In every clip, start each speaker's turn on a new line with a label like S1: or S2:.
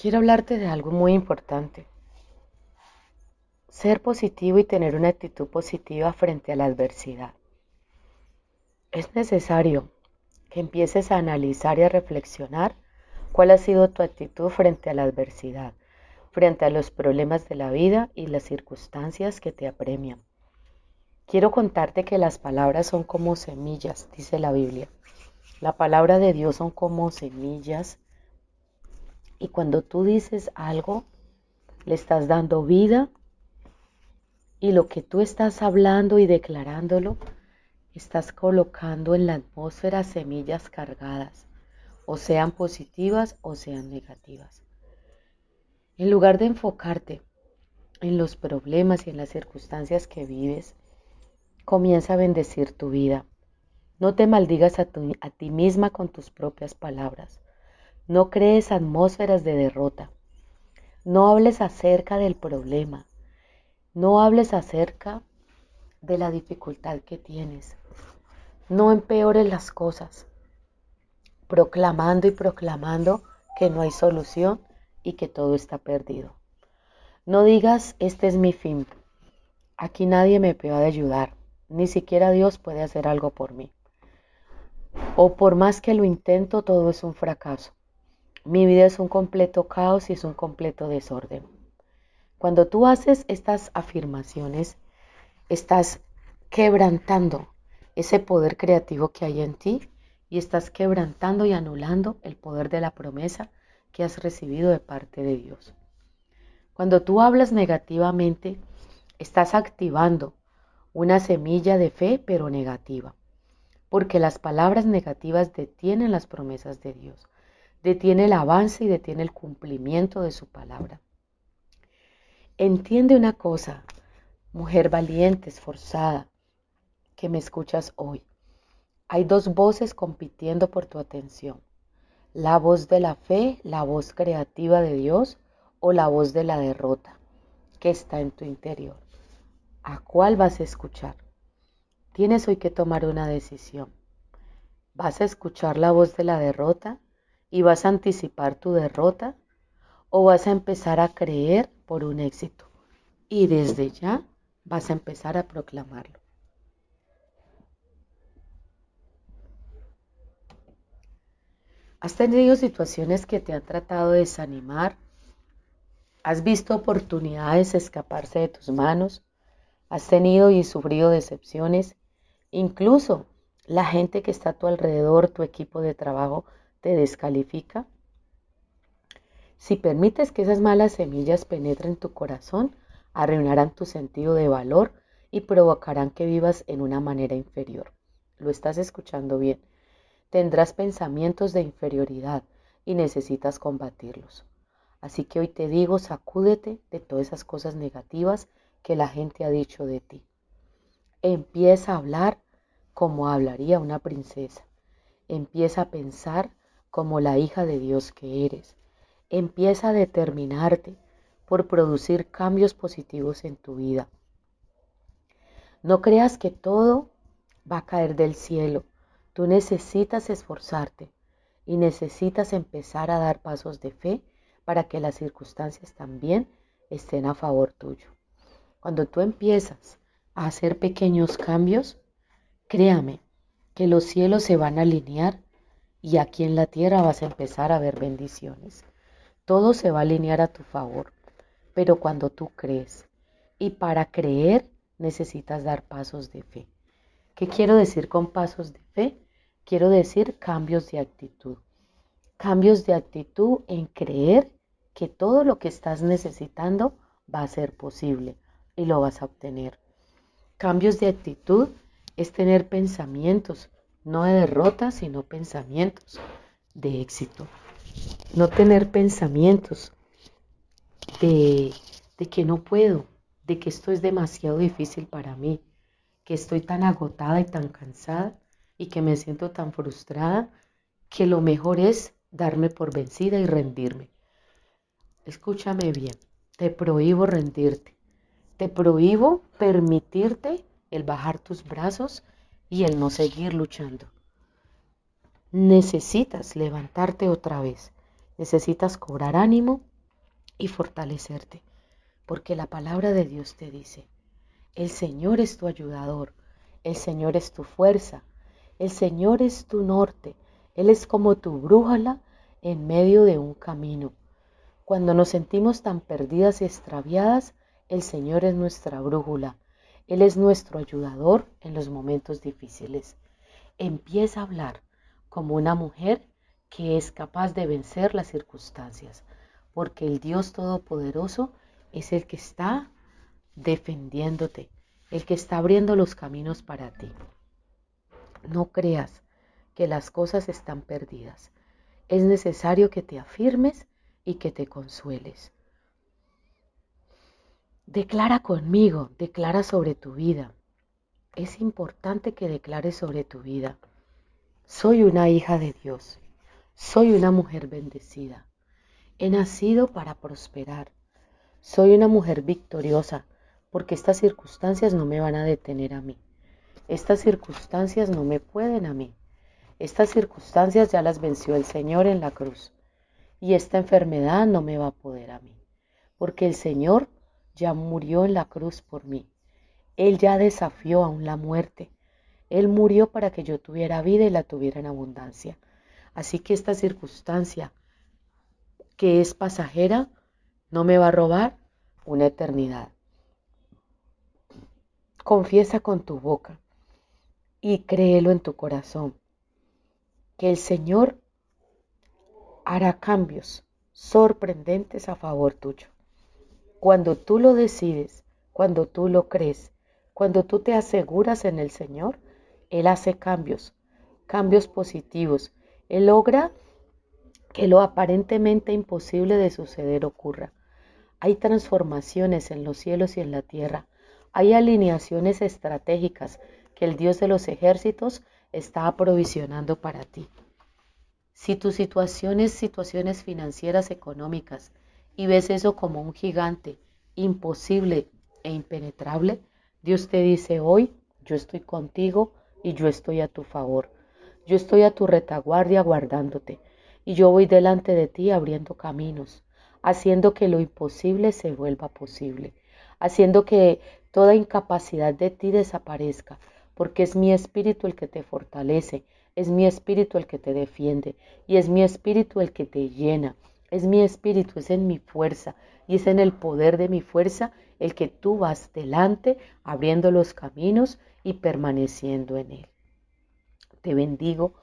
S1: Quiero hablarte de algo muy importante. Ser positivo y tener una actitud positiva frente a la adversidad. Es necesario que empieces a analizar y a reflexionar cuál ha sido tu actitud frente a la adversidad, frente a los problemas de la vida y las circunstancias que te apremian. Quiero contarte que las palabras son como semillas, dice la Biblia. La palabra de Dios son como semillas y cuando tú dices algo, le estás dando vida y lo que tú estás hablando y declarándolo, estás colocando en la atmósfera semillas cargadas, o sean positivas o sean negativas. En lugar de enfocarte en los problemas y en las circunstancias que vives, Comienza a bendecir tu vida. No te maldigas a, ti misma con tus propias palabras. No crees atmósferas de derrota. No hables acerca del problema. No hables acerca de la dificultad que tienes. No empeores las cosas, proclamando y proclamando que no hay solución y que todo está perdido. No digas, este es mi fin. Aquí nadie me puede ayudar. Ni siquiera Dios puede hacer algo por mí. O por más que lo intento, todo es un fracaso. Mi vida es un completo caos y es un completo desorden. Cuando tú haces estas afirmaciones, estás quebrantando ese poder creativo que hay en ti y estás quebrantando y anulando el poder de la promesa que has recibido de parte de Dios. Cuando tú hablas negativamente, estás activando una semilla de fe pero negativa, porque las palabras negativas detienen las promesas de Dios, detiene el avance y detiene el cumplimiento de su palabra. Entiende una cosa, mujer valiente, esforzada, que me escuchas hoy. Hay dos voces compitiendo por tu atención. La voz de la fe, la voz creativa de Dios o la voz de la derrota que está en tu interior. ¿A cuál vas a escuchar? Tienes hoy que tomar una decisión. ¿Vas a escuchar la voz de la derrota y vas a anticipar tu derrota? ¿O vas a empezar a creer por un éxito? Y desde ya vas a empezar a proclamarlo. ¿Has tenido situaciones que te han tratado de desanimar? ¿Has visto oportunidades escaparse de tus manos? Has tenido y sufrido decepciones. Incluso la gente que está a tu alrededor, tu equipo de trabajo, te descalifica. Si permites que esas malas semillas penetren tu corazón, arruinarán tu sentido de valor y provocarán que vivas en una manera inferior. Lo estás escuchando bien. Tendrás pensamientos de inferioridad y necesitas combatirlos. Así que hoy te digo, sacúdete de todas esas cosas negativas que la gente ha dicho de ti. Empieza a hablar como hablaría una princesa. Empieza a pensar como la hija de Dios que eres. Empieza a determinarte por producir cambios positivos en tu vida. No creas que todo va a caer del cielo. Tú necesitas esforzarte y necesitas empezar a dar pasos de fe para que las circunstancias también estén a favor tuyo. Cuando tú empiezas a hacer pequeños cambios, créame que los cielos se van a alinear y aquí en la tierra vas a empezar a ver bendiciones. Todo se va a alinear a tu favor, pero cuando tú crees. Y para creer necesitas dar pasos de fe. ¿Qué quiero decir con pasos de fe? Quiero decir cambios de actitud. Cambios de actitud en creer que todo lo que estás necesitando va a ser posible y lo vas a obtener. Cambios de actitud es tener pensamientos, no de derrota, sino pensamientos de éxito. no tener pensamientos de, de que no puedo, de que esto es demasiado difícil para mí, que estoy tan agotada y tan cansada y que me siento tan frustrada que lo mejor es darme por vencida y rendirme. Escúchame bien, te prohíbo rendirte, te prohíbo permitirte el bajar tus brazos y el no seguir luchando. Necesitas levantarte otra vez, necesitas cobrar ánimo y fortalecerte, porque la palabra de Dios te dice, el Señor es tu ayudador, el Señor es tu fuerza, el Señor es tu norte, Él es como tu brújula en medio de un camino. Cuando nos sentimos tan perdidas y extraviadas, el Señor es nuestra brújula. Él es nuestro ayudador en los momentos difíciles. Empieza a hablar como una mujer que es capaz de vencer las circunstancias, porque el Dios Todopoderoso es el que está defendiéndote, el que está abriendo los caminos para ti. No creas que las cosas están perdidas. Es necesario que te afirmes y que te consueles. Declara conmigo, declara sobre tu vida. Es importante que declares sobre tu vida. Soy una hija de Dios. Soy una mujer bendecida. He nacido para prosperar. Soy una mujer victoriosa porque estas circunstancias no me van a detener a mí. Estas circunstancias no me pueden a mí. Estas circunstancias ya las venció el Señor en la cruz. Y esta enfermedad no me va a poder a mí. Porque el Señor ya murió en la cruz por mí. Él ya desafió aún la muerte. Él murió para que yo tuviera vida y la tuviera en abundancia. Así que esta circunstancia que es pasajera no me va a robar una eternidad. Confiesa con tu boca y créelo en tu corazón que el Señor hará cambios sorprendentes a favor tuyo. Cuando tú lo decides, cuando tú lo crees, cuando tú te aseguras en el Señor, Él hace cambios, cambios positivos. Él logra que lo aparentemente imposible de suceder ocurra. Hay transformaciones en los cielos y en la tierra. Hay alineaciones estratégicas que el Dios de los ejércitos está aprovisionando para ti. Si tu situación es situaciones financieras económicas y ves eso como un gigante imposible e impenetrable, Dios te dice hoy, yo estoy contigo y yo estoy a tu favor. Yo estoy a tu retaguardia guardándote y yo voy delante de ti abriendo caminos, haciendo que lo imposible se vuelva posible, haciendo que toda incapacidad de ti desaparezca, porque es mi espíritu el que te fortalece, es mi espíritu el que te defiende y es mi espíritu el que te llena es mi espíritu, es en mi fuerza y es en el poder de mi fuerza el que tú vas delante abriendo los caminos y permaneciendo en él. Te bendigo,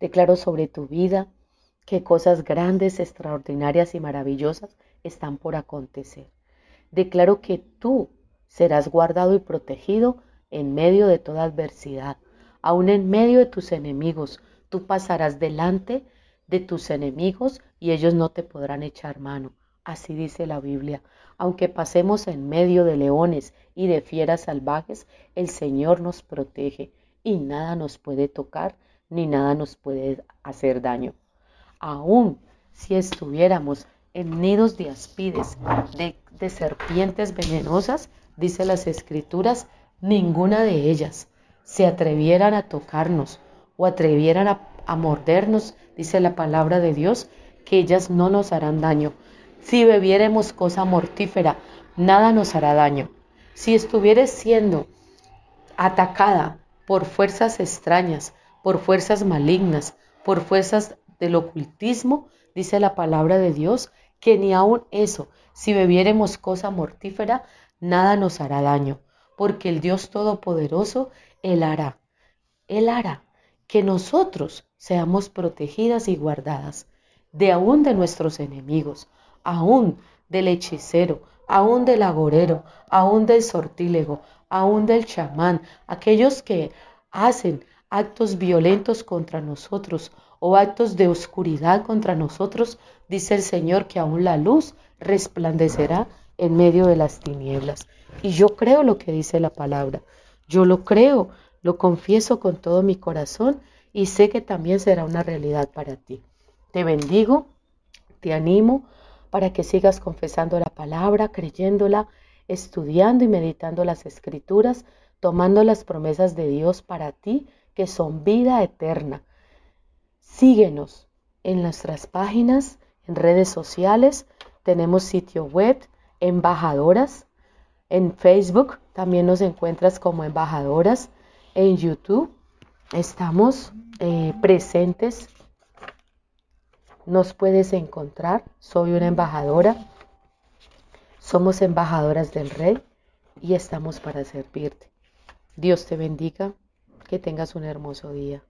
S1: declaro sobre tu vida que cosas grandes, extraordinarias y maravillosas están por acontecer. Declaro que tú serás guardado y protegido en medio de toda adversidad, aun en medio de tus enemigos. Tú pasarás delante de tus enemigos y ellos no te podrán echar mano. Así dice la Biblia. Aunque pasemos en medio de leones y de fieras salvajes, el Señor nos protege y nada nos puede tocar ni nada nos puede hacer daño. Aún si estuviéramos en nidos de aspides, de, serpientes venenosas, dice las escrituras, ninguna de ellas se atrevieran a tocarnos o atrevieran a mordernos, dice la palabra de Dios, que ellas no nos harán daño. Si bebiéremos cosa mortífera, nada nos hará daño. Si estuvieres siendo atacada por fuerzas extrañas, por fuerzas malignas, por fuerzas del ocultismo, dice la palabra de Dios, que ni aun eso, si bebiéremos cosa mortífera, nada nos hará daño, porque el Dios Todopoderoso, Él hará, Él hará que nosotros seamos protegidas y guardadas de aún de nuestros enemigos, aún del hechicero, aún del agorero, aún del sortílego, aún del chamán, aquellos que hacen actos violentos contra nosotros o actos de oscuridad contra nosotros, dice el Señor que aún la luz resplandecerá en medio de las tinieblas. Y yo creo lo que dice la palabra. Yo lo creo, lo confieso con todo mi corazón y sé que también será una realidad para ti. Te bendigo, te animo para que sigas confesando la palabra, creyéndola, estudiando y meditando las escrituras, tomando las promesas de Dios para ti, que son vida eterna. Síguenos en nuestras páginas, en redes sociales, tenemos sitio web, embajadoras, en Facebook también nos encuentras como embajadoras, en YouTube. Estamos eh, presentes, nos puedes encontrar, soy una embajadora, somos embajadoras del Rey y estamos para servirte. Dios te bendiga, que tengas un hermoso día.